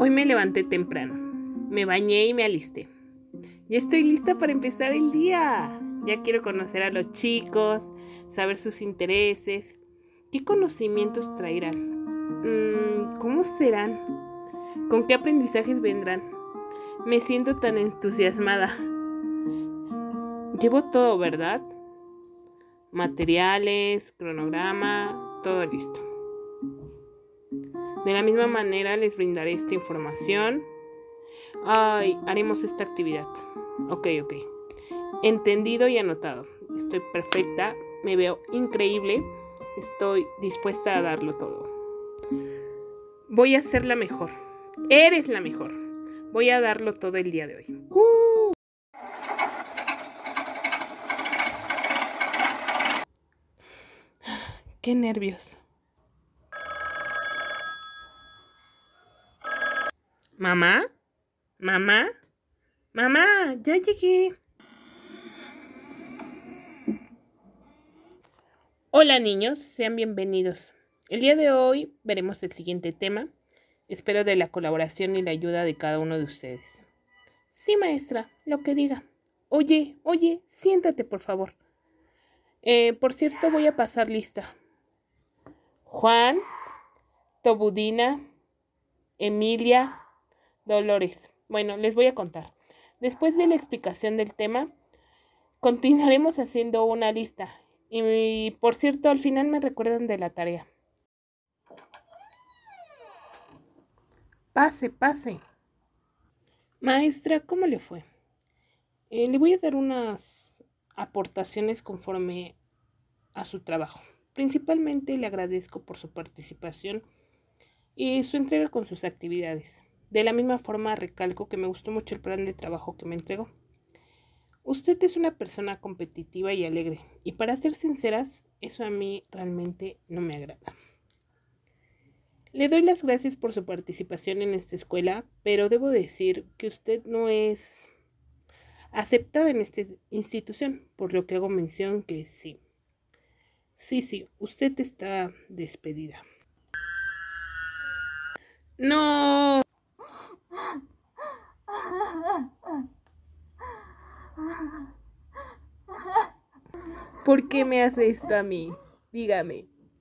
Hoy me levanté temprano, me bañé y me alisté. Ya estoy lista para empezar el día. Ya quiero conocer a los chicos, saber sus intereses, qué conocimientos traerán, mm, cómo serán, con qué aprendizajes vendrán. Me siento tan entusiasmada. Llevo todo, ¿verdad? Materiales, cronograma, todo listo. De la misma manera les brindaré esta información. Ay, haremos esta actividad. Ok, ok. Entendido y anotado. Estoy perfecta, me veo increíble, estoy dispuesta a darlo todo. Voy a ser la mejor. Eres la mejor. Voy a darlo todo el día de hoy. ¡Uh! Qué nervios. ¿Mamá? ¿Mamá? Mamá, ya llegué. Hola niños, sean bienvenidos. El día de hoy veremos el siguiente tema. Espero de la colaboración y la ayuda de cada uno de ustedes. Sí, maestra, lo que diga. Oye, oye, siéntate, por favor. Eh, por cierto, voy a pasar lista. Juan, Tobudina, Emilia, Dolores. Bueno, les voy a contar. Después de la explicación del tema, continuaremos haciendo una lista. Y por cierto, al final me recuerdan de la tarea. Pase, pase. Maestra, ¿cómo le fue? Eh, le voy a dar unas aportaciones conforme a su trabajo. Principalmente le agradezco por su participación y su entrega con sus actividades. De la misma forma recalco que me gustó mucho el plan de trabajo que me entregó. Usted es una persona competitiva y alegre, y para ser sinceras, eso a mí realmente no me agrada. Le doy las gracias por su participación en esta escuela, pero debo decir que usted no es aceptada en esta institución, por lo que hago mención que sí. Sí, sí, usted está despedida. No. ¿Por qué me hace esto a mí? Dígame.